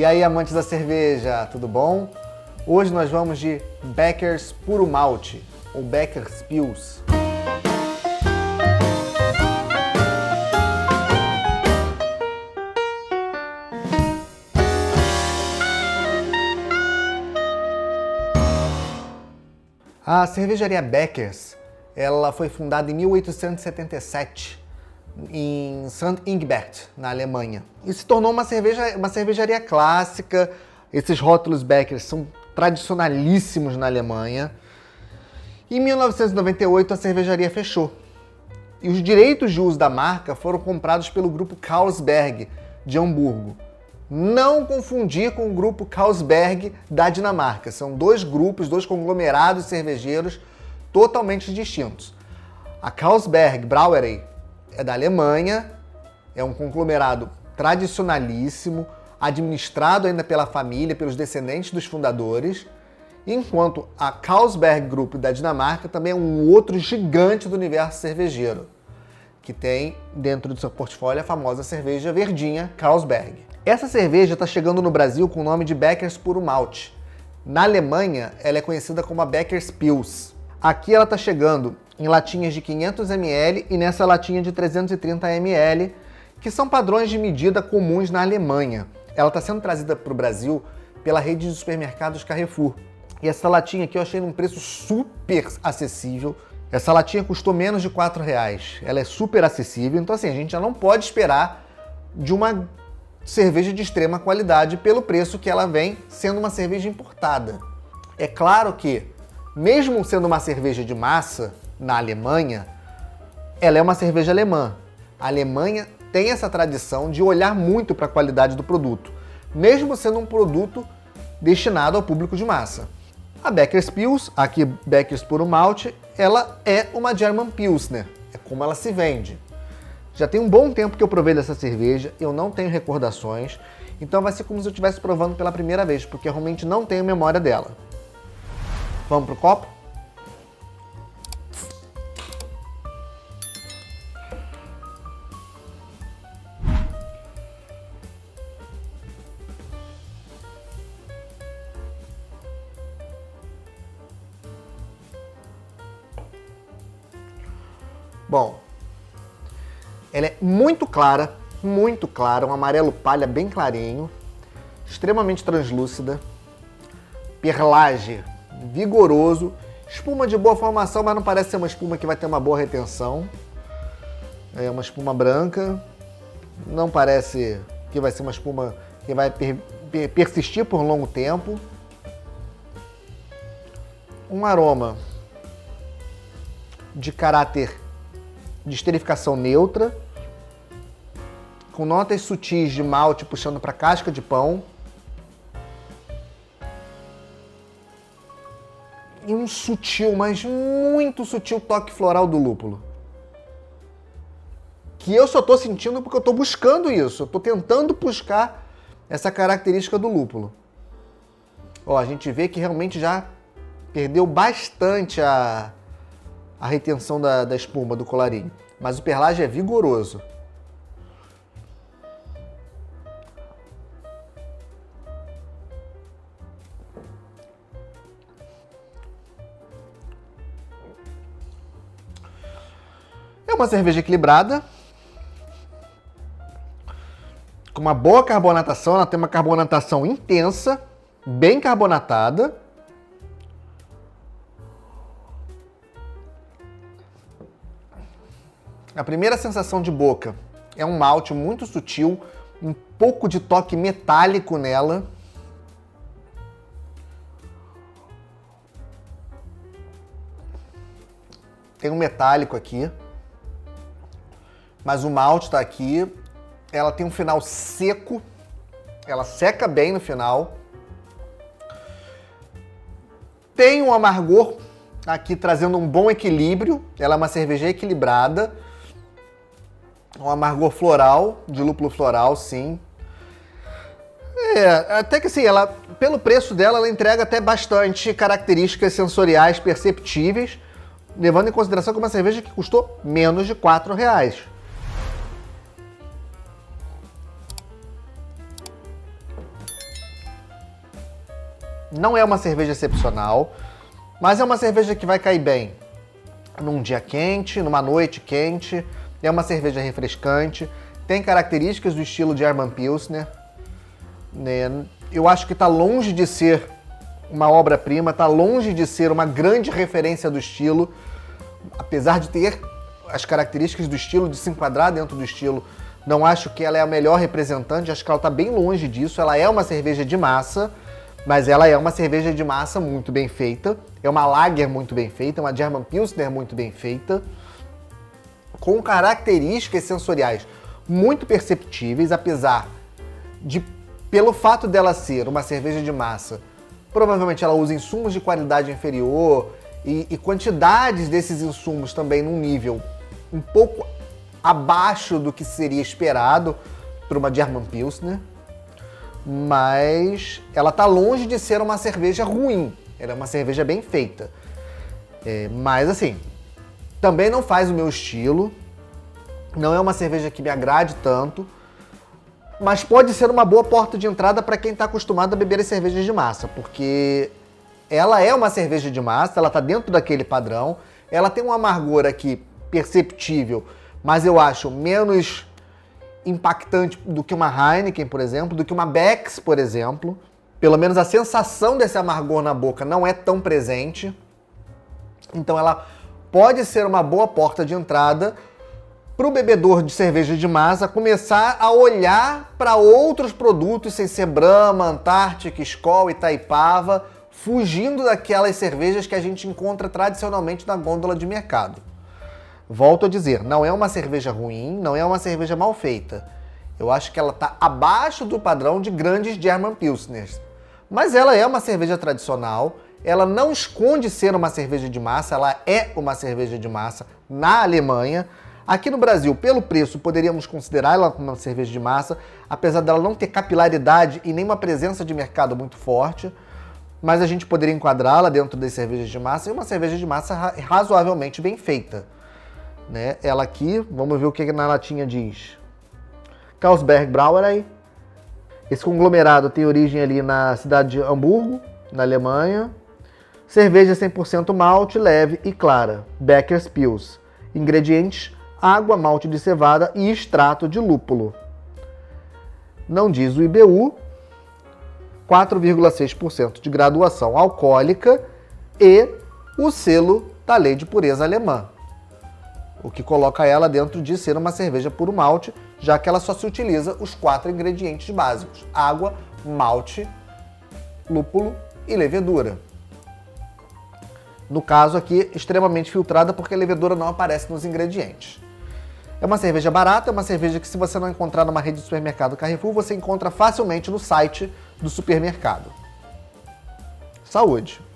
E aí, amantes da cerveja, tudo bom? Hoje nós vamos de Becker's Puro Malte, ou Becker's Pils. A cervejaria Becker's, ela foi fundada em 1877 em St. Ingbert, na Alemanha. E se tornou uma, cerveja, uma cervejaria clássica. Esses rótulos Beckers são tradicionalíssimos na Alemanha. Em 1998, a cervejaria fechou. E os direitos de uso da marca foram comprados pelo grupo Carlsberg, de Hamburgo. Não confundir com o grupo Carlsberg da Dinamarca. São dois grupos, dois conglomerados cervejeiros totalmente distintos. A Carlsberg Brauerei é da Alemanha, é um conglomerado tradicionalíssimo, administrado ainda pela família, pelos descendentes dos fundadores, enquanto a Carlsberg Group da Dinamarca também é um outro gigante do universo cervejeiro, que tem dentro do seu portfólio a famosa cerveja verdinha Carlsberg. Essa cerveja está chegando no Brasil com o nome de Becker's Puro Malte. Na Alemanha, ela é conhecida como a Becker's Pils. Aqui ela está chegando em latinhas de 500 ml e nessa latinha de 330 ml, que são padrões de medida comuns na Alemanha. Ela está sendo trazida para o Brasil pela rede de supermercados Carrefour. E essa latinha aqui eu achei num preço super acessível. Essa latinha custou menos de 4 reais. Ela é super acessível, então assim, a gente já não pode esperar de uma cerveja de extrema qualidade pelo preço que ela vem sendo uma cerveja importada. É claro que, mesmo sendo uma cerveja de massa, na Alemanha, ela é uma cerveja alemã. A Alemanha tem essa tradição de olhar muito para a qualidade do produto, mesmo sendo um produto destinado ao público de massa. A Becker's Pils, aqui Becker's Puro Malte, ela é uma German Pilsner, é como ela se vende. Já tem um bom tempo que eu provei dessa cerveja, eu não tenho recordações, então vai ser como se eu estivesse provando pela primeira vez, porque realmente não tenho memória dela. Vamos pro copo? Bom, ela é muito clara, muito clara, um amarelo palha bem clarinho, extremamente translúcida, perlage vigoroso, espuma de boa formação, mas não parece ser uma espuma que vai ter uma boa retenção. É uma espuma branca, não parece que vai ser uma espuma que vai per persistir por longo tempo. Um aroma de caráter de esterificação neutra, com notas sutis de malte puxando para casca de pão. E um sutil, mas muito sutil toque floral do lúpulo. Que eu só estou sentindo porque eu estou buscando isso. Eu estou tentando buscar essa característica do lúpulo. Ó, a gente vê que realmente já perdeu bastante a, a retenção da, da espuma do colarinho. Mas o perlage é vigoroso. Uma cerveja equilibrada, com uma boa carbonatação, ela tem uma carbonatação intensa, bem carbonatada. A primeira sensação de boca é um malte muito sutil, um pouco de toque metálico nela. Tem um metálico aqui. Mas o malte está aqui. Ela tem um final seco. Ela seca bem no final. Tem um amargor aqui trazendo um bom equilíbrio. Ela é uma cerveja equilibrada um amargor floral, de lúpulo floral, sim. É, até que assim, ela, pelo preço dela, ela entrega até bastante características sensoriais perceptíveis, levando em consideração que é uma cerveja que custou menos de 4 reais. Não é uma cerveja excepcional, mas é uma cerveja que vai cair bem num dia quente, numa noite quente. É uma cerveja refrescante, tem características do estilo de Hermann Pilsner. Né? Eu acho que está longe de ser uma obra-prima, está longe de ser uma grande referência do estilo, apesar de ter as características do estilo, de se enquadrar dentro do estilo. Não acho que ela é a melhor representante, acho que ela está bem longe disso. Ela é uma cerveja de massa, mas ela é uma cerveja de massa muito bem feita. É uma lager muito bem feita, uma German Pilsner muito bem feita, com características sensoriais muito perceptíveis, apesar de, pelo fato dela ser uma cerveja de massa, provavelmente ela usa insumos de qualidade inferior e, e quantidades desses insumos também num nível um pouco abaixo do que seria esperado para uma German Pilsner mas ela está longe de ser uma cerveja ruim. Ela é uma cerveja bem feita. É, mas assim, também não faz o meu estilo. Não é uma cerveja que me agrade tanto. Mas pode ser uma boa porta de entrada para quem está acostumado a beber as cervejas de massa, porque ela é uma cerveja de massa, ela está dentro daquele padrão. Ela tem um amargor aqui perceptível, mas eu acho menos impactante do que uma Heineken, por exemplo, do que uma Beck's, por exemplo. Pelo menos a sensação desse amargor na boca não é tão presente. Então ela pode ser uma boa porta de entrada para o bebedor de cerveja de massa começar a olhar para outros produtos sem ser Brahma, Antártica, Skol e Taipava, fugindo daquelas cervejas que a gente encontra tradicionalmente na gôndola de mercado. Volto a dizer, não é uma cerveja ruim, não é uma cerveja mal feita. Eu acho que ela está abaixo do padrão de grandes German Pilsners. Mas ela é uma cerveja tradicional, ela não esconde ser uma cerveja de massa, ela é uma cerveja de massa na Alemanha. Aqui no Brasil, pelo preço, poderíamos considerar ela uma cerveja de massa, apesar dela não ter capilaridade e nem uma presença de mercado muito forte. Mas a gente poderia enquadrá-la dentro das cervejas de massa e uma cerveja de massa razoavelmente bem feita. Né? Ela aqui, vamos ver o que na latinha diz. Carlsberg Brauerei. Esse conglomerado tem origem ali na cidade de Hamburgo, na Alemanha. Cerveja 100% malte, leve e clara. Becker's Pils. Ingredientes: água, malte de cevada e extrato de lúpulo. Não diz o IBU. 4,6% de graduação alcoólica e o selo da Lei de Pureza Alemã o que coloca ela dentro de ser uma cerveja puro malte, já que ela só se utiliza os quatro ingredientes básicos: água, malte, lúpulo e levedura. No caso aqui, extremamente filtrada porque a levedura não aparece nos ingredientes. É uma cerveja barata, é uma cerveja que se você não encontrar numa rede de supermercado Carrefour, você encontra facilmente no site do supermercado. Saúde!